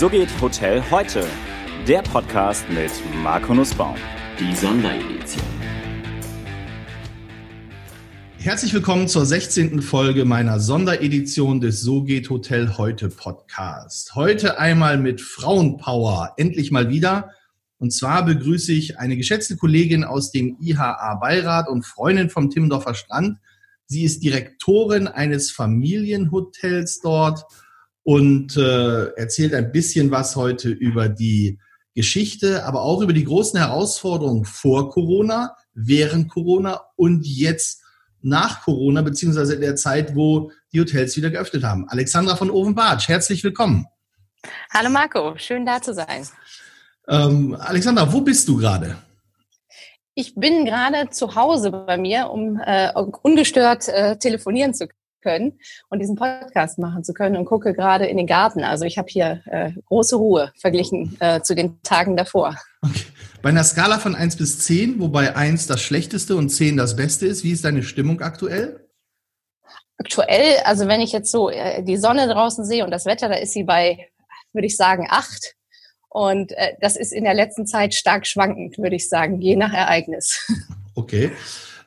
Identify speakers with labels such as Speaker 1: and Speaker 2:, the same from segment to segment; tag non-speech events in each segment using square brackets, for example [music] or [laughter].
Speaker 1: So geht Hotel heute. Der Podcast mit Marco Nussbaum.
Speaker 2: Die Sonderedition.
Speaker 3: Herzlich willkommen zur 16. Folge meiner Sonderedition des So geht Hotel heute Podcast. Heute einmal mit Frauenpower. Endlich mal wieder. Und zwar begrüße ich eine geschätzte Kollegin aus dem IHA Beirat und Freundin vom Timmendorfer Strand. Sie ist Direktorin eines Familienhotels dort und äh, erzählt ein bisschen was heute über die Geschichte, aber auch über die großen Herausforderungen vor Corona, während Corona und jetzt nach Corona, beziehungsweise in der Zeit, wo die Hotels wieder geöffnet haben. Alexandra von Ovenbartsch, herzlich willkommen.
Speaker 4: Hallo Marco, schön da zu sein.
Speaker 3: Ähm, Alexandra, wo bist du gerade?
Speaker 4: Ich bin gerade zu Hause bei mir, um äh, ungestört äh, telefonieren zu können und diesen Podcast machen zu können und gucke gerade in den Garten. Also ich habe hier äh, große Ruhe verglichen äh, zu den Tagen davor.
Speaker 3: Okay. Bei einer Skala von 1 bis 10, wobei 1 das Schlechteste und 10 das Beste ist, wie ist deine Stimmung aktuell?
Speaker 4: Aktuell, also wenn ich jetzt so äh, die Sonne draußen sehe und das Wetter, da ist sie bei, würde ich sagen, 8. Und äh, das ist in der letzten Zeit stark schwankend, würde ich sagen, je nach Ereignis.
Speaker 3: Okay.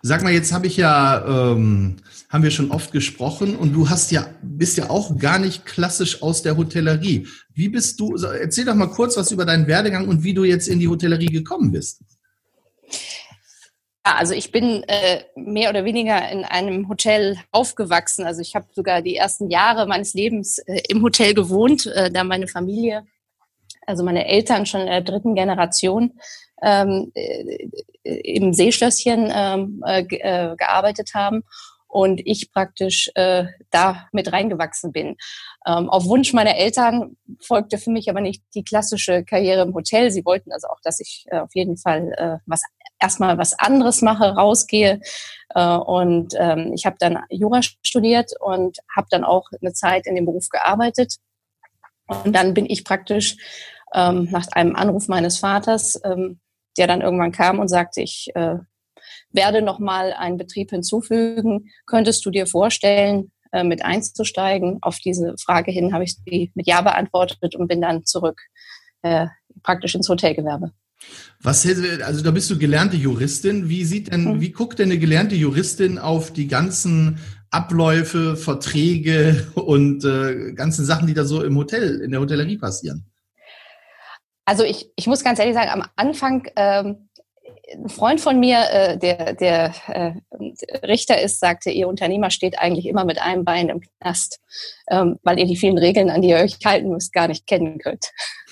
Speaker 3: Sag mal, jetzt habe ich ja, ähm, haben wir schon oft gesprochen und du hast ja, bist ja auch gar nicht klassisch aus der Hotellerie. Wie bist du, erzähl doch mal kurz was über deinen Werdegang und wie du jetzt in die Hotellerie gekommen bist.
Speaker 4: Ja, also ich bin äh, mehr oder weniger in einem Hotel aufgewachsen. Also ich habe sogar die ersten Jahre meines Lebens äh, im Hotel gewohnt, äh, da meine Familie also meine Eltern schon in der dritten Generation ähm, äh, im Seeschlösschen ähm, äh, äh, gearbeitet haben und ich praktisch äh, da mit reingewachsen bin. Ähm, auf Wunsch meiner Eltern folgte für mich aber nicht die klassische Karriere im Hotel. Sie wollten also auch, dass ich äh, auf jeden Fall äh, was erstmal was anderes mache, rausgehe. Äh, und ähm, ich habe dann Jura studiert und habe dann auch eine Zeit in dem Beruf gearbeitet. Und dann bin ich praktisch ähm, nach einem Anruf meines Vaters, ähm, der dann irgendwann kam und sagte, ich äh, werde nochmal einen Betrieb hinzufügen. Könntest du dir vorstellen, äh, mit einzusteigen? Auf diese Frage hin habe ich die mit Ja beantwortet und bin dann zurück äh, praktisch ins Hotelgewerbe.
Speaker 3: Was, also da bist du gelernte Juristin. Wie sieht denn, mhm. wie guckt denn eine gelernte Juristin auf die ganzen Abläufe, Verträge [laughs] und äh, ganzen Sachen, die da so im Hotel, in der Hotellerie passieren?
Speaker 4: Also ich, ich muss ganz ehrlich sagen, am Anfang ähm, ein Freund von mir, äh, der, der äh, Richter ist, sagte, ihr Unternehmer steht eigentlich immer mit einem Bein im Knast, ähm, weil ihr die vielen Regeln, an die ihr euch halten müsst, gar nicht kennen könnt. [laughs]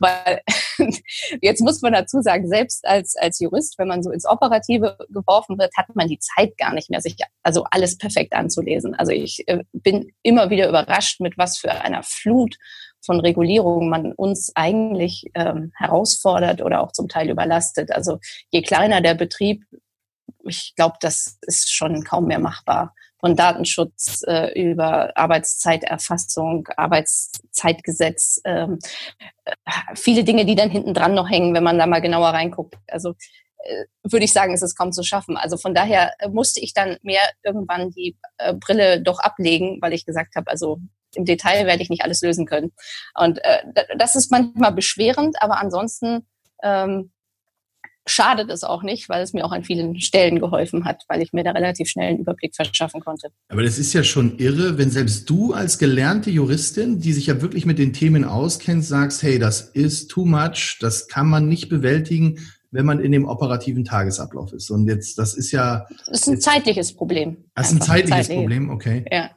Speaker 4: weil [laughs] jetzt muss man dazu sagen, selbst als, als Jurist, wenn man so ins Operative geworfen wird, hat man die Zeit gar nicht mehr, sich also alles perfekt anzulesen. Also ich äh, bin immer wieder überrascht, mit was für einer Flut von Regulierungen man uns eigentlich ähm, herausfordert oder auch zum Teil überlastet. Also je kleiner der Betrieb, ich glaube, das ist schon kaum mehr machbar. Von Datenschutz äh, über Arbeitszeiterfassung, Arbeitszeitgesetz, ähm, äh, viele Dinge, die dann hinten dran noch hängen, wenn man da mal genauer reinguckt. Also äh, würde ich sagen, ist es kaum zu schaffen. Also von daher äh, musste ich dann mehr irgendwann die Brille doch ablegen, weil ich gesagt habe, also im Detail werde ich nicht alles lösen können. Und äh, das ist manchmal beschwerend, aber ansonsten ähm, schadet es auch nicht, weil es mir auch an vielen Stellen geholfen hat, weil ich mir da relativ schnell einen Überblick verschaffen konnte.
Speaker 3: Aber das ist ja schon irre, wenn selbst du als gelernte Juristin, die sich ja wirklich mit den Themen auskennt, sagst, hey, das ist too much, das kann man nicht bewältigen, wenn man in dem operativen Tagesablauf ist. Und jetzt, das ist ja.
Speaker 4: Das ist ein zeitliches Problem.
Speaker 3: Das ist ein zeitliches zeitliche. Problem, okay.
Speaker 4: Ja.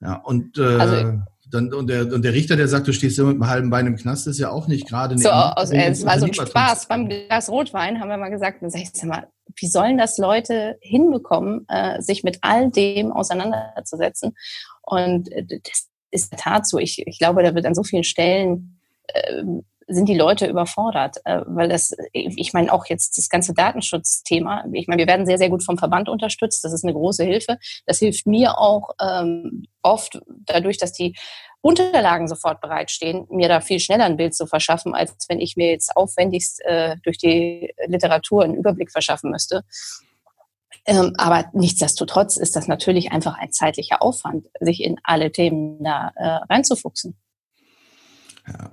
Speaker 3: Ja, und, äh, also, dann, und, der, und der Richter, der sagt, du stehst immer mit einem halben Bein im Knast, ist ja auch nicht gerade.
Speaker 4: So, aus, äh, es war so ein Spaß. Beim Glas Rotwein haben wir mal gesagt, dann sag ich, mal, wie sollen das Leute hinbekommen, äh, sich mit all dem auseinanderzusetzen? Und äh, das ist in der Tat so. Ich, ich glaube, da wird an so vielen Stellen äh, sind die Leute überfordert, äh, weil das, ich meine auch jetzt das ganze Datenschutzthema, ich meine, wir werden sehr, sehr gut vom Verband unterstützt, das ist eine große Hilfe. Das hilft mir auch ähm, oft dadurch, dass die Unterlagen sofort bereitstehen, mir da viel schneller ein Bild zu verschaffen, als wenn ich mir jetzt aufwendigst äh, durch die Literatur einen Überblick verschaffen müsste. Ähm, aber nichtsdestotrotz ist das natürlich einfach ein zeitlicher Aufwand, sich in alle Themen da äh, reinzufuchsen.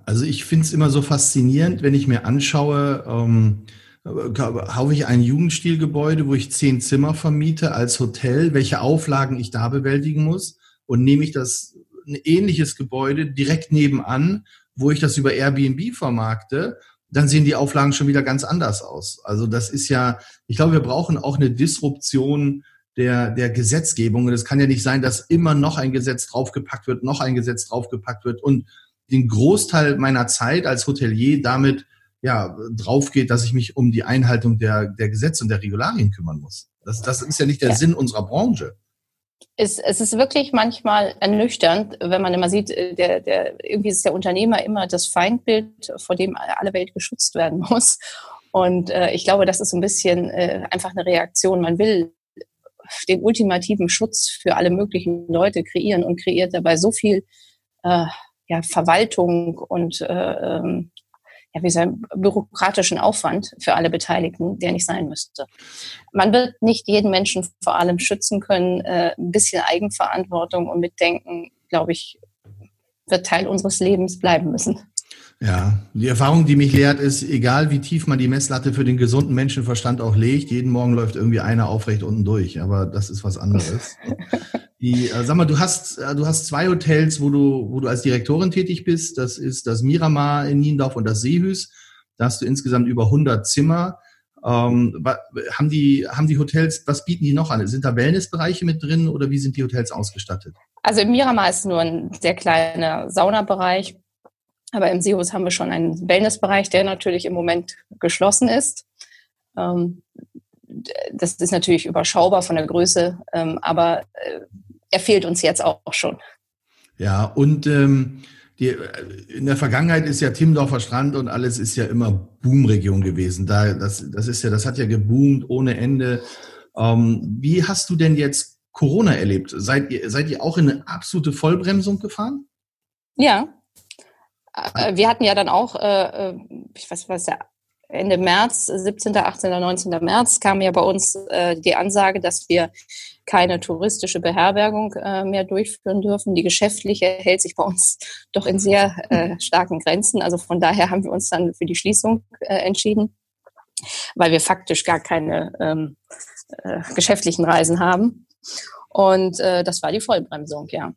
Speaker 3: Also ich finde es immer so faszinierend, wenn ich mir anschaue, ähm, habe ich ein Jugendstilgebäude, wo ich zehn Zimmer vermiete als Hotel, welche Auflagen ich da bewältigen muss und nehme ich das ein ähnliches Gebäude direkt nebenan, wo ich das über Airbnb vermarkte, dann sehen die Auflagen schon wieder ganz anders aus. Also das ist ja, ich glaube, wir brauchen auch eine Disruption der, der Gesetzgebung. Und es kann ja nicht sein, dass immer noch ein Gesetz draufgepackt wird, noch ein Gesetz draufgepackt wird und den Großteil meiner Zeit als Hotelier damit ja, drauf geht, dass ich mich um die Einhaltung der, der Gesetze und der Regularien kümmern muss. Das, das ist ja nicht der ja. Sinn unserer Branche.
Speaker 4: Es, es ist wirklich manchmal ernüchternd, wenn man immer sieht, äh, der, der, irgendwie ist der Unternehmer immer das Feindbild, vor dem alle Welt geschützt werden [laughs] muss. Und äh, ich glaube, das ist so ein bisschen äh, einfach eine Reaktion. Man will den ultimativen Schutz für alle möglichen Leute kreieren und kreiert dabei so viel äh, ja, Verwaltung und äh, ähm, ja, wie sagen, bürokratischen Aufwand für alle Beteiligten, der nicht sein müsste. Man wird nicht jeden Menschen vor allem schützen können. Äh, ein bisschen Eigenverantwortung und Mitdenken, glaube ich, wird Teil unseres Lebens bleiben müssen.
Speaker 3: Ja, die Erfahrung, die mich lehrt, ist, egal wie tief man die Messlatte für den gesunden Menschenverstand auch legt, jeden Morgen läuft irgendwie einer aufrecht unten durch. Aber das ist was anderes. [laughs] Die, äh, sag mal, du hast, äh, du hast zwei Hotels, wo du, wo du als Direktorin tätig bist. Das ist das Miramar in Niendorf und das Seehüs. Da hast du insgesamt über 100 Zimmer. Ähm, haben die, haben die Hotels, was bieten die noch an? Sind da Wellnessbereiche mit drin oder wie sind die Hotels ausgestattet?
Speaker 4: Also im Miramar ist nur ein sehr kleiner Saunabereich. Aber im Seehus haben wir schon einen Wellnessbereich, der natürlich im Moment geschlossen ist. Ähm, das ist natürlich überschaubar von der Größe, ähm, aber äh, er fehlt uns jetzt auch schon.
Speaker 3: Ja, und ähm, die, in der Vergangenheit ist ja Timmendorfer Strand und alles ist ja immer Boomregion gewesen. Da, das, das ist ja, das hat ja geboomt ohne Ende. Ähm, wie hast du denn jetzt Corona erlebt? Seid ihr, seid ihr auch in eine absolute Vollbremsung gefahren?
Speaker 4: Ja. Äh, wir hatten ja dann auch, äh, äh ich weiß was der Ende März, 17., 18., 19. März kam ja bei uns äh, die Ansage, dass wir keine touristische Beherbergung äh, mehr durchführen dürfen. Die geschäftliche hält sich bei uns [laughs] doch in sehr äh, starken Grenzen. Also von daher haben wir uns dann für die Schließung äh, entschieden, weil wir faktisch gar keine ähm, äh, geschäftlichen Reisen haben. Und äh, das war die Vollbremsung, ja.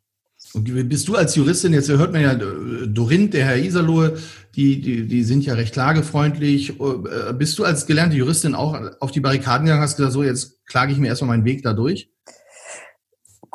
Speaker 3: Und bist du als Juristin, jetzt hört man ja äh, Dorinth, der Herr Iserlohe, die, die, die sind ja recht klagefreundlich. Äh, bist du als gelernte Juristin auch auf die Barrikaden gegangen, hast gesagt, so jetzt klage ich mir erstmal meinen Weg da durch?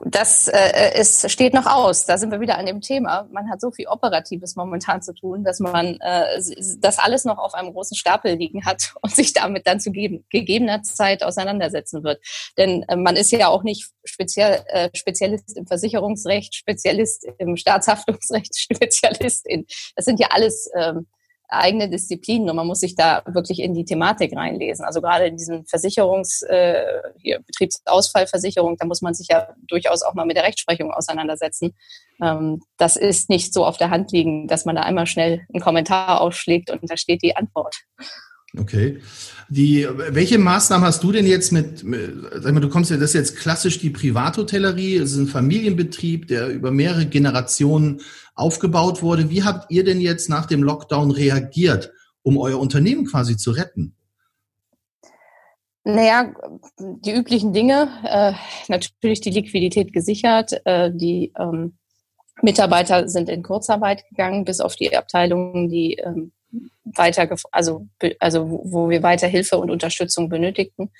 Speaker 4: Das äh, ist, steht noch aus. Da sind wir wieder an dem Thema. Man hat so viel Operatives momentan zu tun, dass man äh, das alles noch auf einem großen Stapel liegen hat [laughs] und sich damit dann zu geben, gegebener Zeit auseinandersetzen wird. Denn äh, man ist ja auch nicht speziell, äh, Spezialist im Versicherungsrecht, Spezialist im Staatshaftungsrecht, [laughs] Spezialist in. Das sind ja alles ähm, eigene Disziplinen und man muss sich da wirklich in die Thematik reinlesen. Also gerade in diesen Versicherungs, äh, hier Betriebsausfallversicherung, da muss man sich ja durchaus auch mal mit der Rechtsprechung auseinandersetzen. Ähm, das ist nicht so auf der Hand liegen, dass man da einmal schnell einen Kommentar aufschlägt und da steht die Antwort.
Speaker 3: Okay. Die, welche Maßnahmen hast du denn jetzt mit, sag mal, du kommst ja, das ist jetzt klassisch die Privathotellerie, es ist ein Familienbetrieb, der über mehrere Generationen aufgebaut wurde. Wie habt ihr denn jetzt nach dem Lockdown reagiert, um euer Unternehmen quasi zu retten?
Speaker 4: Naja, die üblichen Dinge, äh, natürlich die Liquidität gesichert, äh, die ähm, Mitarbeiter sind in Kurzarbeit gegangen, bis auf die Abteilungen, die ähm, weiter, also, also wo wir weiter Hilfe und Unterstützung benötigten.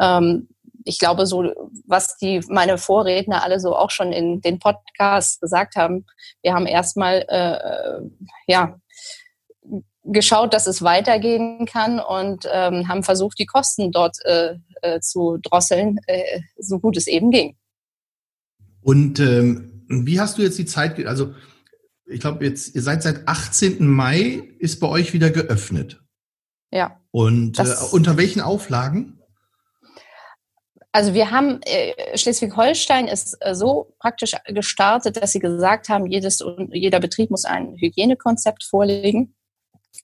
Speaker 4: Ähm, ich glaube, so was die meine Vorredner alle so auch schon in den Podcasts gesagt haben, wir haben erstmal äh, ja geschaut, dass es weitergehen kann und ähm, haben versucht, die Kosten dort äh, äh, zu drosseln, äh, so gut es eben ging.
Speaker 3: Und ähm, wie hast du jetzt die Zeit, also ich glaube jetzt, ihr seid seit 18. Mai, ist bei euch wieder geöffnet.
Speaker 4: Ja.
Speaker 3: Und äh, unter welchen Auflagen?
Speaker 4: Also wir haben, äh, Schleswig-Holstein ist äh, so praktisch gestartet, dass sie gesagt haben, jedes, jeder Betrieb muss ein Hygienekonzept vorlegen.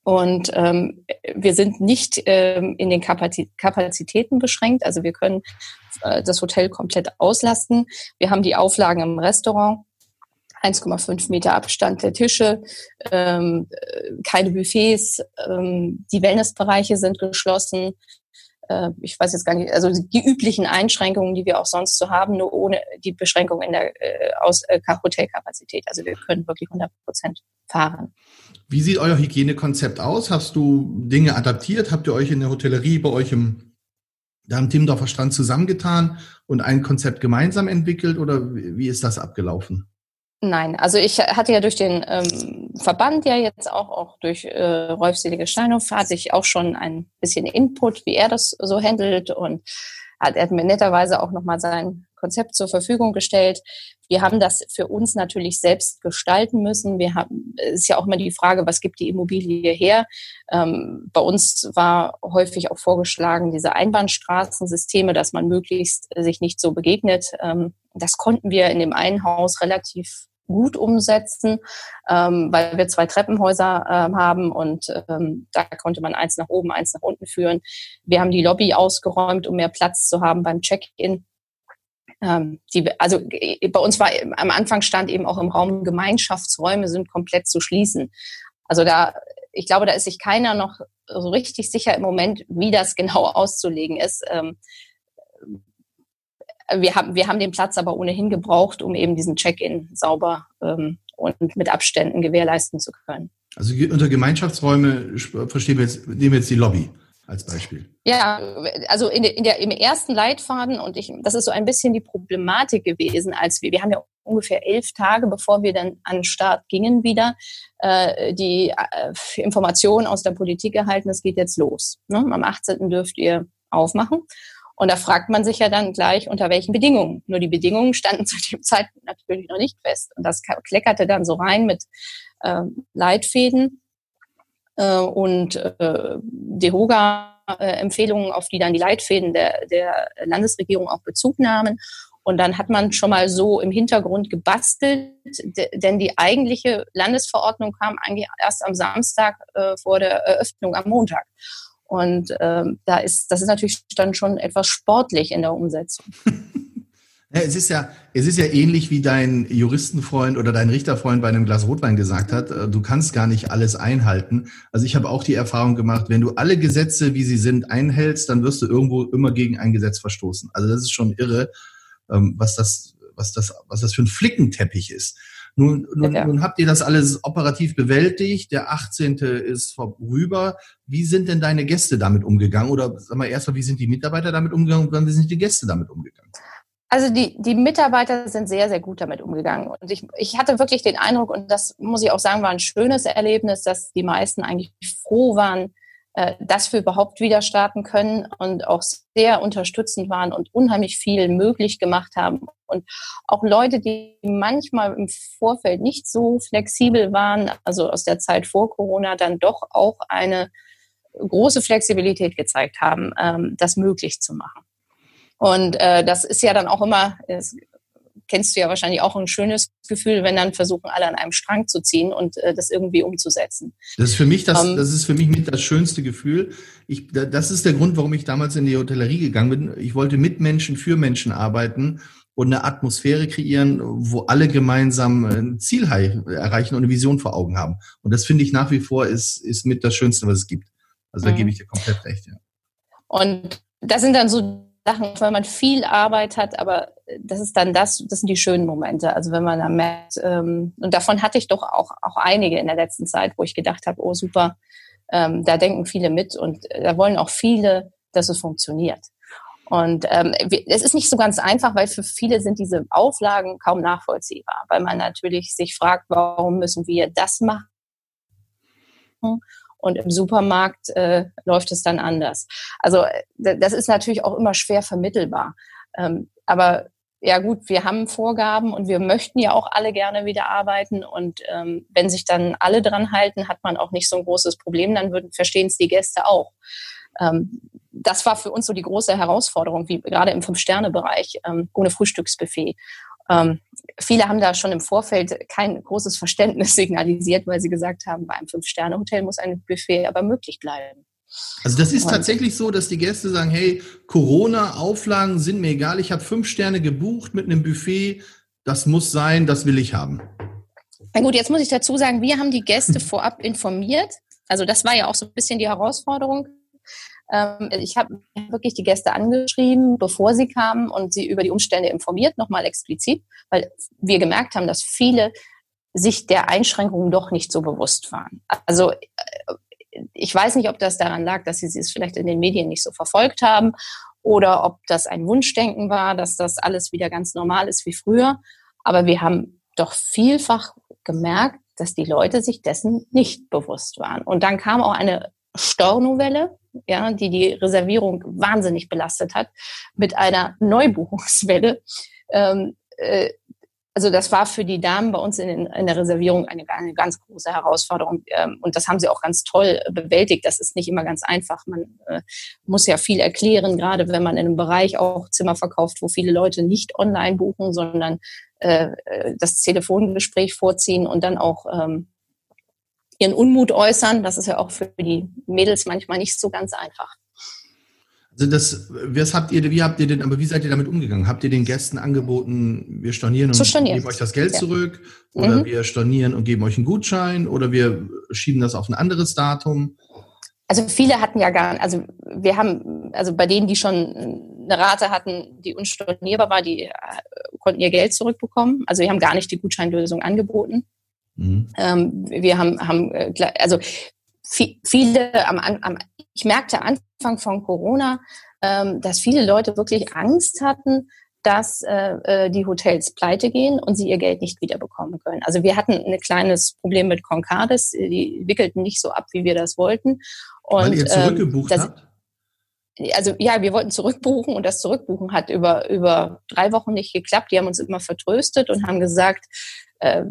Speaker 4: Und ähm, wir sind nicht ähm, in den Kapazitäten beschränkt. Also wir können äh, das Hotel komplett auslasten. Wir haben die Auflagen im Restaurant. 1,5 Meter Abstand der Tische, ähm, keine Buffets, ähm, die Wellnessbereiche sind geschlossen. Äh, ich weiß jetzt gar nicht, also die üblichen Einschränkungen, die wir auch sonst so haben, nur ohne die Beschränkung in der äh, aus, äh, Hotelkapazität. Also wir können wirklich 100 Prozent fahren.
Speaker 3: Wie sieht euer Hygienekonzept aus? Hast du Dinge adaptiert? Habt ihr euch in der Hotellerie bei euch im, da im Timmendorfer Stand zusammengetan und ein Konzept gemeinsam entwickelt oder wie ist das abgelaufen?
Speaker 4: Nein, also ich hatte ja durch den ähm, Verband ja jetzt auch, auch durch äh, Rolf Selige Steinhoff, hatte ich auch schon ein bisschen Input, wie er das so handelt und hat, er hat mir netterweise auch nochmal sein Konzept zur Verfügung gestellt. Wir haben das für uns natürlich selbst gestalten müssen. Wir haben, es ist ja auch immer die Frage, was gibt die Immobilie her? Ähm, bei uns war häufig auch vorgeschlagen, diese Einbahnstraßensysteme, dass man möglichst sich nicht so begegnet. Ähm, das konnten wir in dem einen Haus relativ gut umsetzen, ähm, weil wir zwei Treppenhäuser ähm, haben und ähm, da konnte man eins nach oben, eins nach unten führen. Wir haben die Lobby ausgeräumt, um mehr Platz zu haben beim Check-in. Ähm, die, also bei uns war am Anfang stand eben auch im Raum Gemeinschaftsräume sind komplett zu schließen. Also da, ich glaube, da ist sich keiner noch so richtig sicher im Moment, wie das [laughs] genau auszulegen ist. Ähm, wir haben, wir haben den Platz aber ohnehin gebraucht, um eben diesen Check-in sauber ähm, und mit Abständen gewährleisten zu können.
Speaker 3: Also unter Gemeinschaftsräume verstehen wir jetzt, nehmen wir jetzt die Lobby als Beispiel.
Speaker 4: Ja, also in der, in der, im ersten Leitfaden und ich, das ist so ein bisschen die Problematik gewesen, als wir, wir haben ja ungefähr elf Tage, bevor wir dann an den Start gingen wieder, äh, die äh, Informationen aus der Politik erhalten, es geht jetzt los. Ne? Am 18. dürft ihr aufmachen. Und da fragt man sich ja dann gleich, unter welchen Bedingungen. Nur die Bedingungen standen [laughs] zu dem Zeitpunkt natürlich noch nicht fest. Und das kleckerte dann so rein mit äh, Leitfäden äh, und äh, DEHOGA-Empfehlungen, auf die dann die Leitfäden der, der Landesregierung auch Bezug nahmen. Und dann hat man schon mal so im Hintergrund gebastelt, denn die eigentliche Landesverordnung kam eigentlich erst am Samstag äh, vor der Eröffnung am Montag. Und ähm, da ist, das ist natürlich dann schon etwas sportlich in der Umsetzung. [laughs]
Speaker 3: Ja, es ist ja, es ist ja ähnlich wie dein Juristenfreund oder dein Richterfreund bei einem Glas Rotwein gesagt hat. Äh, du kannst gar nicht alles einhalten. Also ich habe auch die Erfahrung gemacht, wenn du alle Gesetze, wie sie sind, einhältst, dann wirst du irgendwo immer gegen ein Gesetz verstoßen. Also das ist schon irre, ähm, was das, was das, was das für ein Flickenteppich ist. Nun, nun, ja. nun habt ihr das alles operativ bewältigt. Der 18. ist vorüber. Wie sind denn deine Gäste damit umgegangen? Oder sag mal erstmal, wie sind die Mitarbeiter damit umgegangen und wie sind die Gäste damit umgegangen?
Speaker 4: Also die, die Mitarbeiter sind sehr, sehr gut damit umgegangen. Und ich, ich hatte wirklich den Eindruck, und das muss ich auch sagen, war ein schönes Erlebnis, dass die meisten eigentlich froh waren, äh, dass wir überhaupt wieder starten können und auch sehr unterstützend waren und unheimlich viel möglich gemacht haben. Und auch Leute, die manchmal im Vorfeld nicht so flexibel waren, also aus der Zeit vor Corona, dann doch auch eine große Flexibilität gezeigt haben, ähm, das möglich zu machen. Und äh, das ist ja dann auch immer, kennst du ja wahrscheinlich auch ein schönes Gefühl, wenn dann versuchen, alle an einem Strang zu ziehen und äh, das irgendwie umzusetzen.
Speaker 3: Das ist für mich das, um, ähm, das ist für mich mit das schönste Gefühl. Ich, das ist der Grund, warum ich damals in die Hotellerie gegangen bin. Ich wollte mit Menschen für Menschen arbeiten und eine Atmosphäre kreieren, wo alle gemeinsam ein Ziel erreichen und eine Vision vor Augen haben. Und das finde ich nach wie vor ist, ist mit das Schönste, was es gibt. Also da mhm. gebe ich dir komplett recht, ja.
Speaker 4: Und das sind dann so Sachen, weil man viel Arbeit hat, aber das ist dann das, das sind die schönen Momente. Also wenn man dann merkt, ähm, und davon hatte ich doch auch, auch einige in der letzten Zeit, wo ich gedacht habe, oh super, ähm, da denken viele mit und da wollen auch viele, dass es funktioniert. Und ähm, es ist nicht so ganz einfach, weil für viele sind diese Auflagen kaum nachvollziehbar, weil man natürlich sich fragt, warum müssen wir das machen? Und im Supermarkt äh, läuft es dann anders. Also das ist natürlich auch immer schwer vermittelbar. Ähm, aber ja gut, wir haben Vorgaben und wir möchten ja auch alle gerne wieder arbeiten und ähm, wenn sich dann alle dran halten, hat man auch nicht so ein großes Problem, dann verstehen es die Gäste auch. Ähm, das war für uns so die große Herausforderung, wie gerade im Fünf-Sterne-Bereich, ähm, ohne Frühstücksbuffet. Ähm, viele haben da schon im Vorfeld kein großes Verständnis [laughs] signalisiert, weil sie gesagt haben, bei einem Fünf-Sterne-Hotel muss ein Buffet aber möglich bleiben.
Speaker 3: Also das ist tatsächlich so, dass die Gäste sagen, hey, Corona-Auflagen sind mir egal, ich habe fünf Sterne gebucht mit einem Buffet, das muss sein, das will ich haben.
Speaker 4: Na gut, jetzt muss ich dazu sagen, wir haben die Gäste [laughs] vorab informiert. Also das war ja auch so ein bisschen die Herausforderung. Ähm, ich habe wirklich die Gäste angeschrieben, bevor sie kamen und sie über die Umstände informiert, nochmal explizit, weil wir gemerkt haben, dass viele sich der Einschränkungen doch nicht so bewusst waren. Also äh, ich weiß nicht, ob das daran lag, dass sie es vielleicht in den Medien nicht so verfolgt haben oder ob das ein Wunschdenken war, dass das alles wieder ganz normal ist wie früher. Aber wir haben doch vielfach gemerkt, dass die Leute sich dessen nicht bewusst waren. Und dann kam auch eine Stornovelle, ja, die die Reservierung wahnsinnig belastet hat, mit einer Neubuchungswelle. Ähm, äh, also das war für die Damen bei uns in, in der Reservierung eine, eine, ganz große Herausforderung. Ähm, und das haben sie auch ganz toll bewältigt. Das ist nicht immer ganz einfach. Man äh, muss ja viel erklären, gerade wenn man in einem Bereich auch Zimmer verkauft, wo viele Leute nicht online buchen, sondern äh, äh das Telefongespräch vorziehen und dann auch ähm, ihren Unmut äußern. Das ist ja auch für die Mädels manchmal nicht so ganz einfach.
Speaker 3: Also das, was habt ihr, wie habt ihr denn, aber wie seid ihr damit umgegangen? Habt ihr den Gästen angeboten, wir stornieren und geben euch das Geld ja. zurück? Oder mhm. wir stornieren und geben euch einen Gutschein? Oder wir schieben das auf ein anderes Datum?
Speaker 4: Also viele hatten ja gar, also wir haben, also bei denen, die schon eine Rate hatten, die unstornierbar war, die äh, konnten ihr Geld zurückbekommen. Also wir haben gar nicht die Gutscheinlösung angeboten. Mhm. Ähm, wir haben, haben, äh, also viele am, am, ich merkte Anfang von Corona, ähm, dass viele Leute wirklich Angst hatten, dass äh, äh, die Hotels pleite gehen und sie ihr Geld nicht wiederbekommen können. Also wir hatten ein kleines Problem mit Concardis, die wickelten nicht so ab, wie wir das wollten.
Speaker 3: Und, Weil ihr ähm, zurückgebucht ähm, das, habt?
Speaker 4: Also ja, wir wollten zurückbuchen und das Zurückbuchen hat über, über drei Wochen nicht geklappt. Die haben uns immer vertröstet und haben gesagt, äh,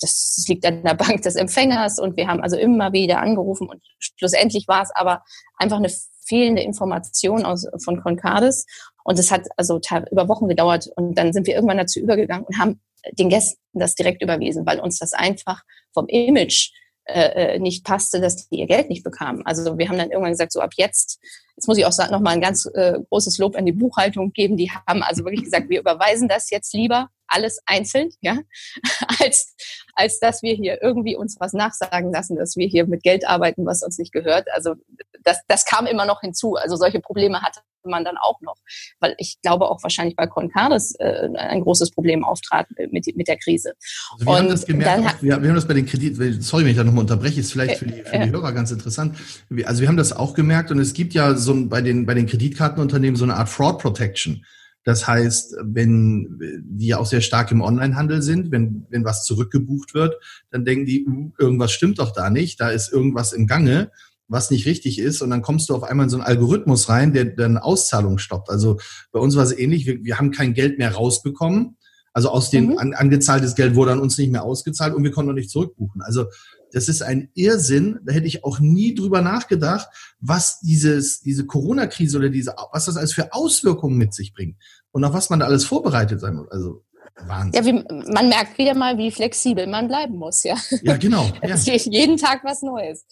Speaker 4: das liegt an der Bank des Empfängers und wir haben also immer wieder angerufen und schlussendlich war es aber einfach eine fehlende Information aus, von Concardis und es hat also über Wochen gedauert und dann sind wir irgendwann dazu übergegangen und haben den Gästen das direkt überwiesen, weil uns das einfach vom Image äh, äh, nicht passte, dass die ihr Geld nicht bekamen. Also wir haben dann irgendwann gesagt, so ab jetzt, jetzt muss ich auch sagen, nochmal ein ganz äh, großes Lob an die Buchhaltung geben. Die haben also wirklich gesagt, wir überweisen das jetzt lieber alles einzeln, ja, [laughs] als, als dass wir hier irgendwie uns was nachsagen lassen, dass wir hier mit Geld arbeiten, was uns nicht gehört. Also das, das kam immer noch hinzu. Also solche Probleme hatte man dann auch noch, weil ich glaube auch wahrscheinlich bei Concardis äh, ein großes Problem auftrat mit, mit der Krise.
Speaker 3: Also wir und haben das gemerkt, auch, wir, wir, haben das bei den Krediten, sorry, wenn ich da nochmal unterbreche, ist vielleicht für die, für die Hörer ganz interessant. Also wir haben das auch gemerkt und es gibt ja so bei den, bei den Kreditkartenunternehmen so eine Art Fraud Protection. Das heißt, wenn die ja auch sehr stark im Onlinehandel sind, wenn, wenn was zurückgebucht wird, dann denken die, uh, irgendwas stimmt doch da nicht, da ist irgendwas im Gange, was nicht richtig ist. Und dann kommst du auf einmal in so einen Algorithmus rein, der dann Auszahlung stoppt. Also bei uns war es ähnlich, wir, wir haben kein Geld mehr rausbekommen. Also aus dem mhm. an, angezahltes Geld wurde an uns nicht mehr ausgezahlt und wir konnten noch nicht zurückbuchen. Also das ist ein Irrsinn. Da hätte ich auch nie drüber nachgedacht, was dieses, diese Corona-Krise oder diese, was das alles für Auswirkungen mit sich bringt und auf was man da alles vorbereitet sein muss. Also Wahnsinn.
Speaker 4: Ja, wie, man merkt wieder mal, wie flexibel man bleiben muss, ja.
Speaker 3: Ja, genau. [laughs]
Speaker 4: Ja. Jeden Tag was Neues.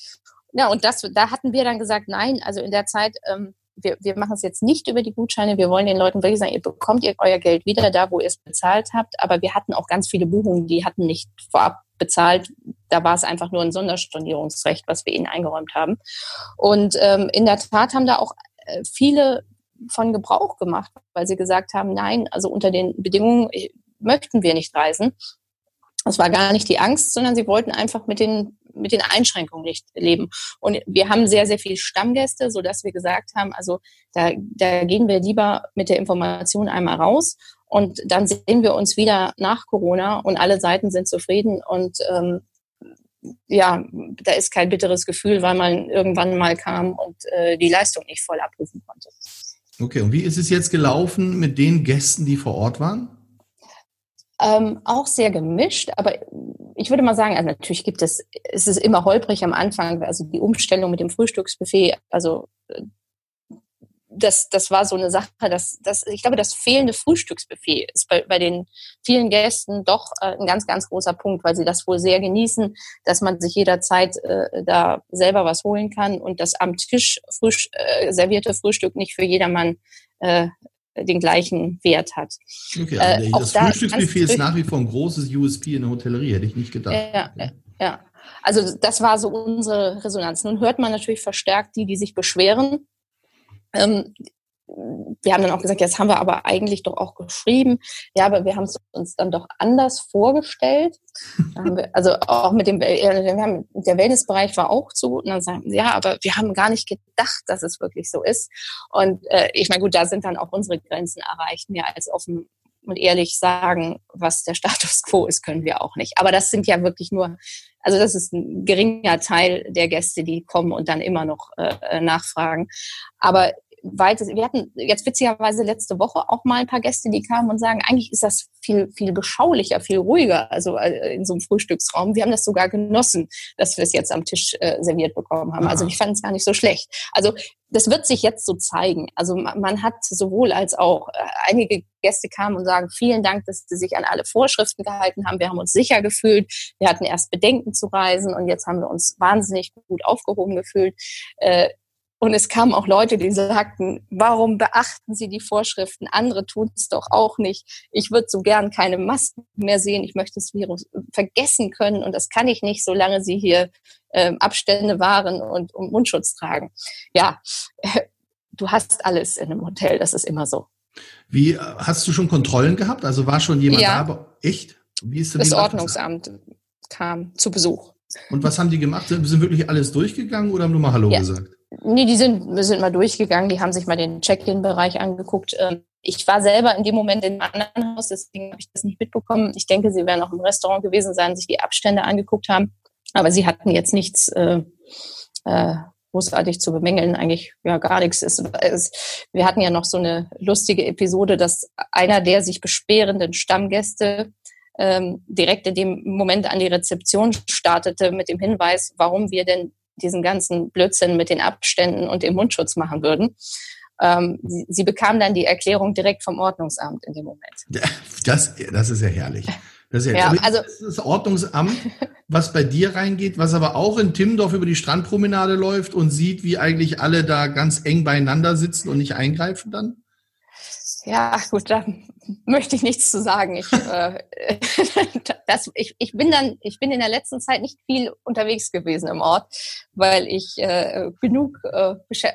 Speaker 4: Ja, und das, da hatten wir dann gesagt, nein, also in der Zeit, ähm, wir, wir machen es jetzt nicht über die Gutscheine. Wir wollen den Leuten wirklich sagen, ihr bekommt ihr euer Geld wieder da, wo ihr es bezahlt habt. Aber wir hatten auch ganz viele Buchungen, die hatten nicht vorab bezahlt. Da war es einfach nur ein Sonderstornierungsrecht, was wir ihnen eingeräumt haben. Und ähm, in der Tat haben da auch äh, viele von Gebrauch gemacht, weil sie gesagt haben, nein, also unter den Bedingungen möchten wir nicht reisen. Das war gar nicht die Angst, sondern sie wollten einfach mit den mit den Einschränkungen nicht leben. Und wir haben sehr, sehr viele Stammgäste, so dass wir gesagt haben, also da, da gehen wir lieber mit der Information einmal raus und dann sehen wir uns wieder nach Corona und alle Seiten sind zufrieden und ähm, ja, da ist kein bitteres Gefühl, weil man irgendwann mal kam und äh, die Leistung nicht voll abrufen konnte.
Speaker 3: Okay, und wie ist es jetzt gelaufen mit den Gästen, die vor Ort waren?
Speaker 4: Ähm, auch sehr gemischt, aber ich würde mal sagen, also natürlich gibt es, es ist immer holprig am Anfang, also die Umstellung mit dem Frühstücksbuffet, also das, das war so eine Sache, dass, dass ich glaube, das fehlende Frühstücksbuffet ist bei, bei den vielen Gästen doch äh, ein ganz, ganz großer Punkt, weil sie das wohl sehr genießen, dass man sich jederzeit äh, da selber was holen kann und das am Tisch frisch, äh, servierte Frühstück nicht für jedermann äh, den gleichen Wert hat.
Speaker 3: Okay, äh, das da Frühstücksbuffet ist nach wie vor ein großes USP in der Hotellerie, hätte ich nicht gedacht.
Speaker 4: Ja, ja. ja. Also das war so unsere Resonanz. Nun hört man natürlich verstärkt die, die sich beschweren. Ähm, wir haben dann auch gesagt, jetzt haben wir aber eigentlich doch auch geschrieben. Ja, aber wir haben es uns dann doch anders vorgestellt. [laughs] Wir, also auch mit dem, wir haben, der Wellnessbereich war auch zu. Und dann sagen ja, aber wir haben gar nicht gedacht, dass es wirklich so ist. Und äh, ich meine, gut, da sind dann auch unsere Grenzen erreicht. Mehr als offen und ehrlich sagen, was der Status quo ist, können wir auch nicht. Aber das sind ja wirklich nur, also das ist ein geringer Teil der Gäste, die kommen und dann immer noch äh, nachfragen. Aber weit, wir hatten jetzt witzigerweise letzte Woche auch mal ein paar Gäste, die kamen und sagen, eigentlich ist das viel, viel beschaulicher, viel ruhiger, also äh, in so einem Frühstücksraum. Wir haben das sogar genossen, dass wir es jetzt am Tisch äh, serviert bekommen haben. Also ich fand es gar nicht so schlecht. Also das wird sich jetzt so zeigen. Also man hat sowohl als auch äh, einige Gäste kamen und sagen, vielen Dank, dass sie sich an alle Vorschriften gehalten haben. Wir haben uns sicher gefühlt. Wir hatten erst Bedenken zu reisen und jetzt haben wir uns wahnsinnig gut aufgehoben gefühlt. Äh, und es kamen auch Leute, die sagten, warum beachten Sie die Vorschriften? Andere tun es doch auch nicht. Ich würde so gern keine Masken mehr sehen. Ich möchte das Virus vergessen können. Und das kann ich nicht, solange Sie hier äh, Abstände wahren und, und Mundschutz tragen. Ja, [laughs] du hast alles in einem Hotel. Das ist immer so.
Speaker 3: Wie, hast du schon Kontrollen gehabt? Also war schon jemand
Speaker 4: ja.
Speaker 3: da? Echt?
Speaker 4: Wie ist das Ordnungsamt kam zu Besuch.
Speaker 3: Und was haben die gemacht? Sind, sind wirklich alles durchgegangen oder haben nur mal Hallo ja. gesagt?
Speaker 4: Nee, die sind, wir sind mal durchgegangen, die haben sich mal den Check-in-Bereich angeguckt. Ähm, ich war selber in dem Moment in einem anderen Haus, deswegen habe ich das nicht mitbekommen. Ich denke, sie werden auch im Restaurant gewesen sein, sich die Abstände angeguckt haben. Aber sie hatten jetzt nichts äh, äh, großartig zu bemängeln, eigentlich ja gar nichts. Es, es, wir hatten ja noch so eine lustige Episode, dass einer der sich besperrenden Stammgäste ähm, direkt in dem Moment an die Rezeption startete mit dem Hinweis, warum wir denn diesen ganzen Blödsinn mit den Abständen und dem Mundschutz machen würden. Ähm, sie, sie bekam dann die Erklärung direkt vom Ordnungsamt in dem Moment.
Speaker 3: Das, das ist ja herrlich. Das ist, ja, ja also, das, ist das Ordnungsamt, was bei dir reingeht, was aber auch in Timmendorf über die Strandpromenade läuft und sieht, wie eigentlich alle da ganz eng beieinander sitzen und nicht eingreifen dann?
Speaker 4: Ja, gut, da möchte ich nichts zu sagen. Ich, [laughs] äh, [laughs] das, ich, ich bin dann, ich bin in der letzten Zeit nicht viel unterwegs gewesen im Ort, weil ich äh, genug äh,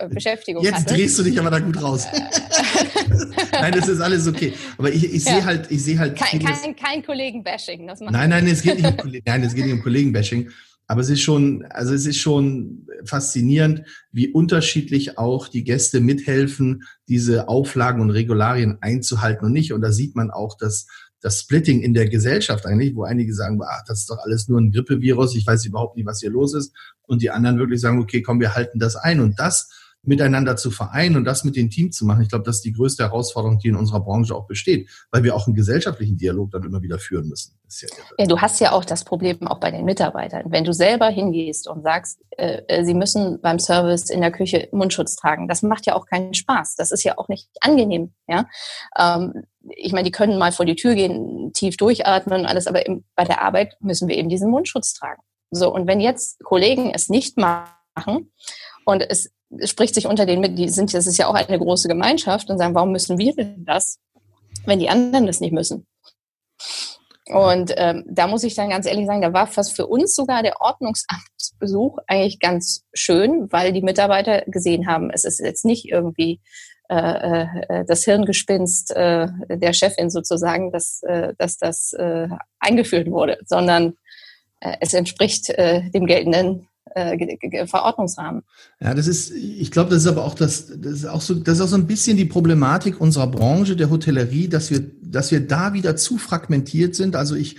Speaker 4: Beschäftigung
Speaker 3: Jetzt
Speaker 4: hatte.
Speaker 3: drehst du dich aber da gut raus. [laughs] nein, das ist alles okay. Aber ich, ich sehe ja. halt, ich sehe halt.
Speaker 4: Kein, kein, kein Kollegen-Bashing.
Speaker 3: Nein, nein, es geht nicht um, nein, es geht nicht um Kollegen-Bashing. Aber es ist schon, also es ist schon faszinierend, wie unterschiedlich auch die Gäste mithelfen, diese Auflagen und Regularien einzuhalten und nicht. Und da sieht man auch, dass das Splitting in der Gesellschaft eigentlich, wo einige sagen, ach, das ist doch alles nur ein Grippevirus, ich weiß überhaupt nicht, was hier los ist. Und die anderen wirklich sagen, okay, komm, wir halten das ein. Und das miteinander zu vereinen und das mit dem Team zu machen. Ich glaube, das ist die größte Herausforderung, die in unserer Branche auch besteht, weil wir auch einen gesellschaftlichen Dialog dann immer wieder führen müssen.
Speaker 4: Ja, ja, du hast ja auch das Problem auch bei den Mitarbeitern. Wenn du selber hingehst und sagst, äh, äh, sie müssen beim Service in der Küche Mundschutz tragen, das macht ja auch keinen Spaß. Das ist ja auch nicht angenehm. Ja, ähm, ich meine, die können mal vor die Tür gehen, tief durchatmen und alles, aber im, bei der Arbeit müssen wir eben diesen Mundschutz tragen. So und wenn jetzt Kollegen es nicht machen und es spricht sich unter den mit, die sind, das ist ja auch eine große Gemeinschaft und sagen, warum müssen wir denn das, wenn die anderen das nicht müssen? Und ähm, da muss ich dann ganz ehrlich sagen, da war fast für uns sogar der Ordnungsamtsbesuch eigentlich ganz schön, weil die Mitarbeiter gesehen haben, es ist jetzt nicht irgendwie äh, äh, das Hirngespinst äh, der Chefin sozusagen, dass, äh, dass das äh, eingeführt wurde, sondern äh, es entspricht äh, dem geltenden äh, Verordnungsrahmen.
Speaker 3: Ja, das ist, ich glaube, das ist aber auch das, das ist auch so, das ist auch so ein bisschen die Problematik unserer Branche der Hotellerie, dass wir, dass wir da wieder zu fragmentiert sind. Also ich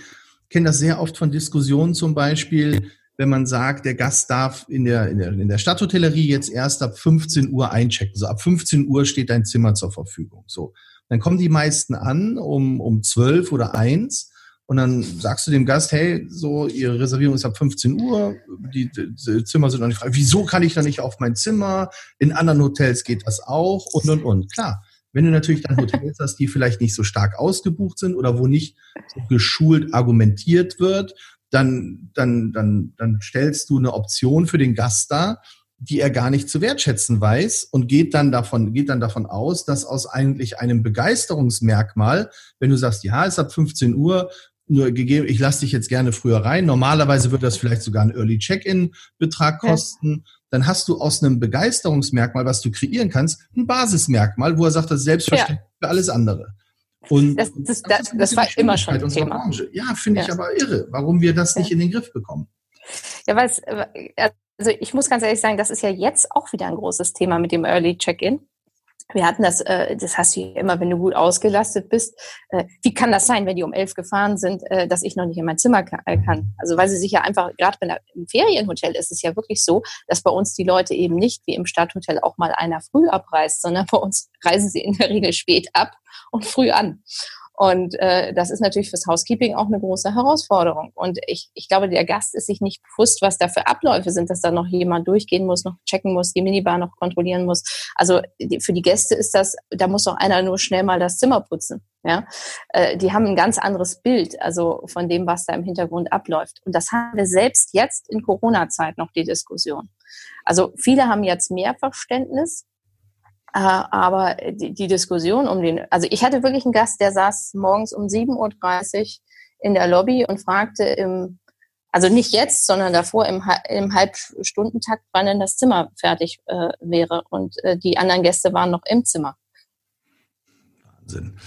Speaker 3: kenne das sehr oft von Diskussionen zum Beispiel, wenn man sagt, der Gast darf in der, in der, in der Stadthotellerie jetzt erst ab 15 Uhr einchecken. So ab 15 Uhr steht dein Zimmer zur Verfügung. So. Dann kommen die meisten an um, um 12 oder 1 und dann sagst du dem Gast, hey, so, Ihre Reservierung ist ab 15 Uhr, die, die Zimmer sind noch nicht frei. Wieso kann ich dann nicht auf mein Zimmer? In anderen Hotels geht das auch und, und, und. Klar, wenn du natürlich dann Hotels hast, die vielleicht nicht so stark ausgebucht sind oder wo nicht so geschult argumentiert wird, dann, dann, dann, dann stellst du eine Option für den Gast dar, die er gar nicht zu wertschätzen weiß und geht dann davon, geht dann davon aus, dass aus eigentlich einem Begeisterungsmerkmal, wenn du sagst, ja, es ist ab 15 Uhr, nur gegeben, ich lasse dich jetzt gerne früher rein. Normalerweise würde das vielleicht sogar einen Early Check-in-Betrag kosten. Ja. Dann hast du aus einem Begeisterungsmerkmal, was du kreieren kannst, ein Basismerkmal, wo er sagt, das ist selbstverständlich ja. für alles andere.
Speaker 4: Und das, das, das, das war immer schon ein Thema.
Speaker 3: Branche. Ja, finde ich aber irre, warum wir das nicht in den Griff bekommen.
Speaker 4: Ja, weil es, äh, also ich muss ganz ehrlich sagen, das ist ja jetzt auch wieder ein großes Thema mit dem Early Check-in. Wir hatten das, äh, das hast du immer, wenn du gut ausgelastet bist. Äh, wie kann das sein, wenn die um elf gefahren sind, äh, dass ich noch nicht in mein Zimmer äh, kann? Also weil sie sich ja einfach, gerade wenn im Ferienhotel ist es ja wirklich so, dass bei uns die Leute eben nicht wie im Stadthotel auch mal einer früh abreist, sondern [laughs] bei uns reisen sie in der Regel spät ab und früh an. Und äh, das ist natürlich fürs Housekeeping auch eine große Herausforderung. Und ich, ich glaube, der Gast ist sich nicht bewusst, was da für Abläufe sind, dass da noch jemand durchgehen muss, noch checken muss, die Minibar noch kontrollieren muss. Also die, für die Gäste ist das, da muss doch einer nur schnell mal das Zimmer putzen. Ja, äh, die haben ein ganz anderes Bild, also von dem, was da im Hintergrund abläuft. Und das haben wir selbst jetzt in Corona-Zeit noch die Diskussion. Also viele haben jetzt mehr Verständnis aber die, die, Diskussion um den, also ich hatte wirklich einen Gast, der saß morgens um 7.30 Uhr in der Lobby und fragte im, also nicht jetzt, sondern davor im, im Halbstundentakt, wann denn das Zimmer fertig äh, wäre. Und äh, die anderen Gäste waren noch im Zimmer.
Speaker 3: Wahnsinn.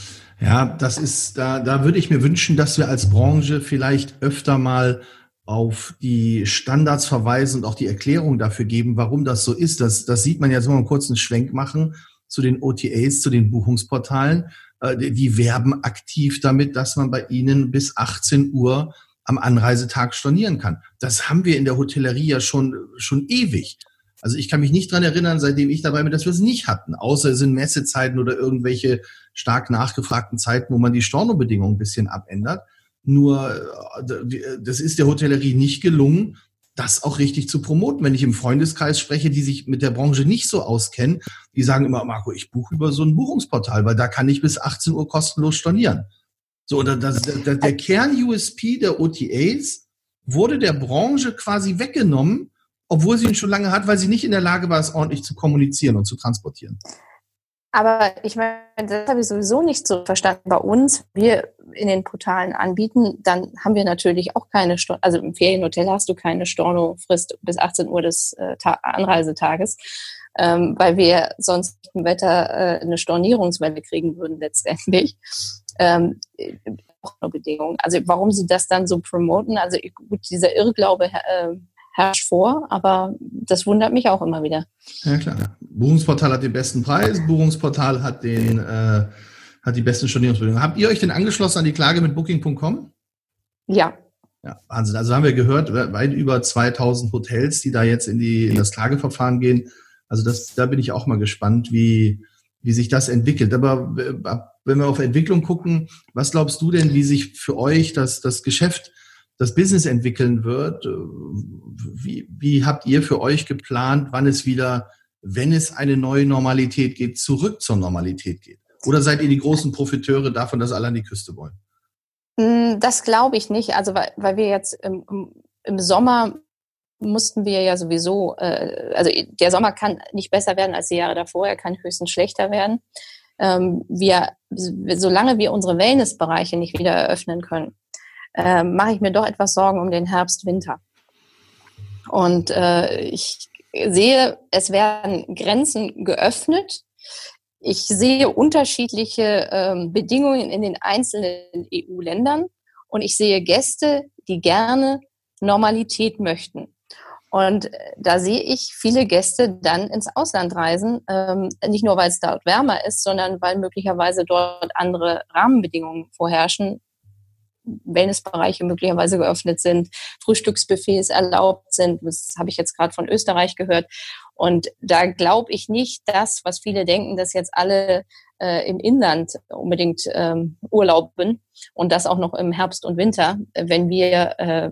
Speaker 3: Ja, das ist, da, da würde ich mir wünschen, dass wir als Branche vielleicht öfter mal auf die Standards verweisen und auch die Erklärung dafür geben, warum das so ist. Das, das sieht man ja so mal einen kurzen Schwenk machen zu den OTAs, zu den Buchungsportalen. Äh, die, werben aktiv damit, dass man bei ihnen bis 18 Uhr am Anreisetag stornieren kann. Das haben wir in der Hotellerie ja schon, schon ewig. Also ich kann mich nicht dran erinnern, seitdem ich dabei bin, dass wir es nicht hatten. Außer es sind Messezeiten oder irgendwelche stark nachgefragten Zeiten, wo man die Stornobedingungen ein bisschen abändert. Nur äh, das ist der Hotellerie nicht gelungen, das auch richtig zu promoten. Wenn ich im Freundeskreis spreche, die sich mit der Branche nicht so auskennen, die sagen immer, Marco, ich buche über so ein Buchungsportal, weil da kann ich bis 18 Uhr kostenlos stornieren. So, und das, der, der Kern-USP der OTAs wurde der Branche quasi weggenommen, obwohl sie ihn schon lange hat, weil sie nicht in der Lage war, es ordentlich zu kommunizieren und zu transportieren.
Speaker 4: Aber ich meine, das habe ich sowieso nicht so verstanden. Bei uns, wir in den Portalen anbieten, dann haben wir natürlich auch keine Storno, also im Ferienhotel hast du keine Stornofrist bis 18 Uhr des äh, Anreisetages, ähm, weil wir sonst im Wetter äh, eine Stornierungswelle kriegen würden letztendlich. Ähm, auch eine Bedingung. Also warum sie das dann so promoten, also gut, dieser Irrglaube äh, herrscht vor, aber das wundert mich auch immer wieder.
Speaker 3: Ja klar. Buchungsportal hat den besten Preis, Buchungsportal hat den äh, hat die besten Stornierungsbedingungen. Habt ihr euch denn angeschlossen an die Klage mit Booking.com?
Speaker 4: Ja.
Speaker 3: Ja, Wahnsinn. Also haben wir gehört, weit über 2000 Hotels, die da jetzt in, die, in das Klageverfahren gehen. Also das, da bin ich auch mal gespannt, wie, wie sich das entwickelt. Aber äh, wenn wir auf Entwicklung gucken, was glaubst du denn, wie sich für euch das, das Geschäft das Business entwickeln wird. Wie, wie habt ihr für euch geplant, wann es wieder, wenn es eine neue Normalität geht, zurück zur Normalität geht? Oder seid ihr die großen Profiteure davon, dass alle an die Küste wollen?
Speaker 4: Hm, das glaube ich nicht. Also weil, weil wir jetzt im, im Sommer mussten wir ja sowieso, äh, also der Sommer kann nicht besser werden als die Jahre davor, er kann höchstens schlechter werden. Ähm, wir, solange wir unsere Wellnessbereiche nicht wieder eröffnen können, äh, mache ich mir doch etwas Sorgen um den Herbst, Winter. Und äh, ich sehe, es werden Grenzen geöffnet. Ich sehe unterschiedliche ähm, Bedingungen in den einzelnen EU-Ländern und ich sehe Gäste, die gerne Normalität möchten. Und äh, da sehe ich viele Gäste dann ins Ausland reisen, ähm, nicht nur weil es dort wärmer ist, sondern weil möglicherweise dort andere Rahmenbedingungen vorherrschen, Wellnessbereiche möglicherweise geöffnet sind, Frühstücksbuffets erlaubt sind. Das habe ich jetzt gerade von Österreich gehört. Und da glaube ich nicht das, was viele denken, dass jetzt alle äh, im Inland unbedingt ähm, urlauben und das auch noch im Herbst und Winter, wenn wir äh,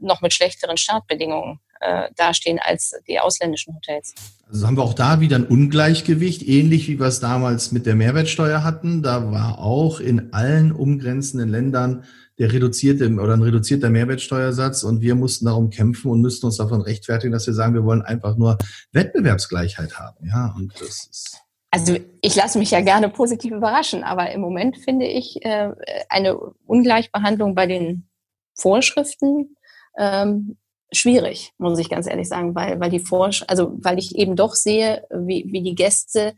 Speaker 4: noch mit schlechteren Startbedingungen äh, dastehen als die ausländischen Hotels.
Speaker 3: Also haben wir auch da wieder ein Ungleichgewicht, ähnlich wie wir es damals mit der Mehrwertsteuer hatten. Da war auch in allen umgrenzenden Ländern der reduzierte oder ein reduzierter Mehrwertsteuersatz und wir mussten darum kämpfen und müssten uns davon rechtfertigen, dass wir sagen, wir wollen einfach nur Wettbewerbsgleichheit haben. Ja, und das ist
Speaker 4: also ich lasse mich ja gerne positiv überraschen, aber im Moment finde ich äh, eine Ungleichbehandlung bei den Vorschriften ähm, schwierig, muss ich ganz ehrlich sagen, weil, weil die Vorsch also weil ich eben doch sehe, wie, wie die Gäste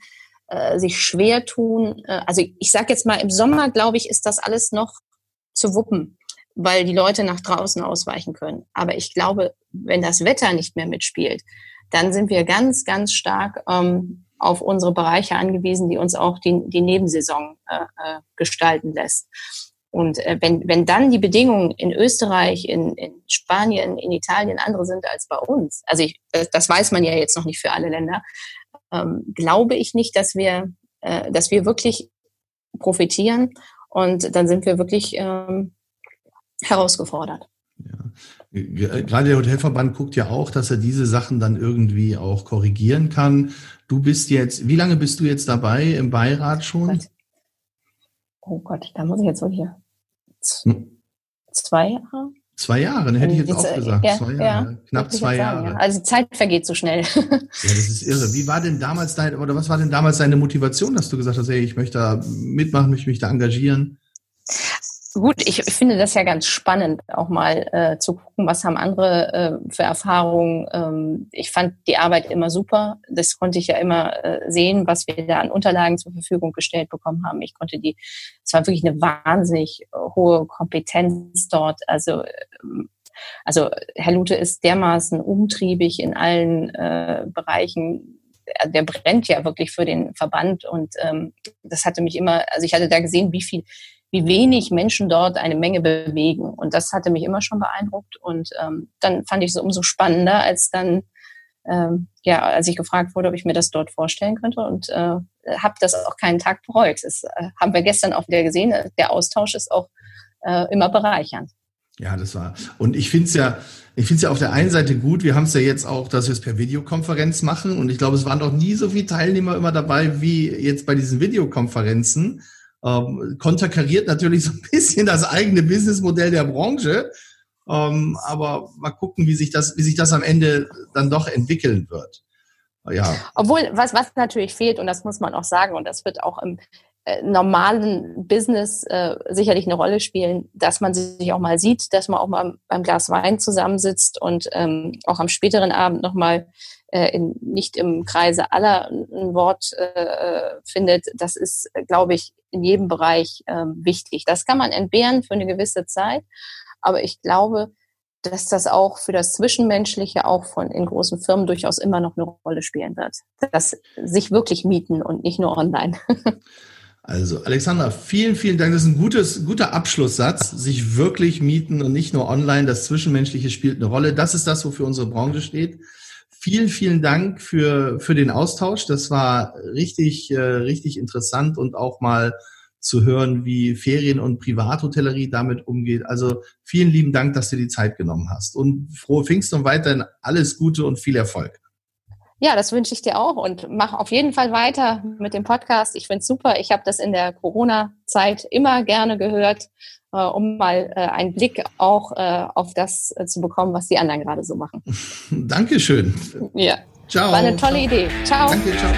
Speaker 4: äh, sich schwer tun. Äh, also ich sage jetzt mal, im Sommer, glaube ich, ist das alles noch zu wuppen, weil die Leute nach draußen ausweichen können. Aber ich glaube, wenn das Wetter nicht mehr mitspielt, dann sind wir ganz, ganz stark ähm, auf unsere Bereiche angewiesen, die uns auch die, die Nebensaison äh, äh gestalten lässt. Und äh, wenn, wenn dann die Bedingungen in Österreich, in, in Spanien, in Italien andere sind als bei uns, also ich, das weiß man ja jetzt noch nicht für alle Länder, ähm, glaube ich nicht, dass wir, äh, dass wir wirklich profitieren. Und dann sind wir wirklich ähm, herausgefordert.
Speaker 3: Ja. Gerade der Hotelverband guckt ja auch, dass er diese Sachen dann irgendwie auch korrigieren kann. Du bist jetzt, wie lange bist du jetzt dabei im Beirat schon?
Speaker 4: Oh Gott, da muss ich jetzt so hier. Hm. Zwei Jahre?
Speaker 3: Zwei Jahre, ne, hätte ich jetzt auch gesagt. Ja, zwei Jahre, ja, knapp zwei Jahre.
Speaker 4: Sagen, ja. Also die Zeit vergeht so schnell. [laughs]
Speaker 3: ja, das ist irre. Wie war denn damals dein, oder was war denn damals deine Motivation, dass du gesagt hast, hey, ich möchte da mitmachen, möchte mich da engagieren?
Speaker 4: Gut, ich finde das ja ganz spannend, auch mal äh, zu gucken, was haben andere äh, für Erfahrungen. Ähm, ich fand die Arbeit immer super. Das konnte ich ja immer äh, sehen, was wir da an Unterlagen zur Verfügung gestellt bekommen haben. Ich konnte die, es war wirklich eine wahnsinnig äh, hohe Kompetenz dort. Also, ähm, also Herr Lute ist dermaßen umtriebig in allen äh, Bereichen der brennt ja wirklich für den Verband und ähm, das hatte mich immer, also ich hatte da gesehen, wie viel wie wenig Menschen dort eine Menge bewegen. Und das hatte mich immer schon beeindruckt. Und ähm, dann fand ich es umso spannender, als dann, ähm, ja, als ich gefragt wurde, ob ich mir das dort vorstellen könnte. Und äh, habe das auch keinen Tag bereut. Das äh, haben wir gestern auch wieder gesehen. Der Austausch ist auch äh, immer bereichernd.
Speaker 3: Ja, das war. Und ich finde es ja, ich finde es ja auf der einen Seite gut. Wir haben es ja jetzt auch, dass wir es per Videokonferenz machen. Und ich glaube, es waren noch nie so viele Teilnehmer immer dabei wie jetzt bei diesen Videokonferenzen ähm, konterkariert natürlich so ein bisschen das eigene Businessmodell der Branche. Ähm, aber mal gucken, wie sich das, wie sich das am Ende dann doch entwickeln wird.
Speaker 4: Ja. Obwohl, was, was natürlich fehlt, und das muss man auch sagen, und das wird auch im äh, normalen Business äh, sicherlich eine Rolle spielen, dass man sich auch mal sieht, dass man auch mal beim Glas Wein zusammensitzt und ähm, auch am späteren Abend nochmal äh, nicht im Kreise aller ein Wort äh, findet. Das ist, glaube ich, in jedem Bereich äh, wichtig. Das kann man entbehren für eine gewisse Zeit, aber ich glaube, dass das auch für das Zwischenmenschliche auch von in großen Firmen durchaus immer noch eine Rolle spielen wird. Das sich wirklich mieten und nicht nur online. [laughs]
Speaker 3: Also, Alexandra, vielen, vielen Dank. Das ist ein gutes, guter Abschlusssatz. Sich wirklich mieten und nicht nur online. Das Zwischenmenschliche spielt eine Rolle. Das ist das, wofür unsere Branche steht. Vielen, vielen Dank für, für den Austausch. Das war richtig, äh, richtig interessant und auch mal zu hören, wie Ferien- und Privathotellerie damit umgeht. Also vielen lieben Dank, dass du die Zeit genommen hast. Und frohe Pfingst und weiterhin alles Gute und viel Erfolg.
Speaker 4: Ja, das wünsche ich dir auch und mach auf jeden Fall weiter mit dem Podcast. Ich finde es super. Ich habe das in der Corona-Zeit immer gerne gehört äh, um mal äh, einen Blick auch äh, auf das äh, zu bekommen, was die anderen gerade so machen. [laughs]
Speaker 3: Dankeschön.
Speaker 4: Ja. Ciao. War eine tolle Idee. Ciao. Danke, ciao.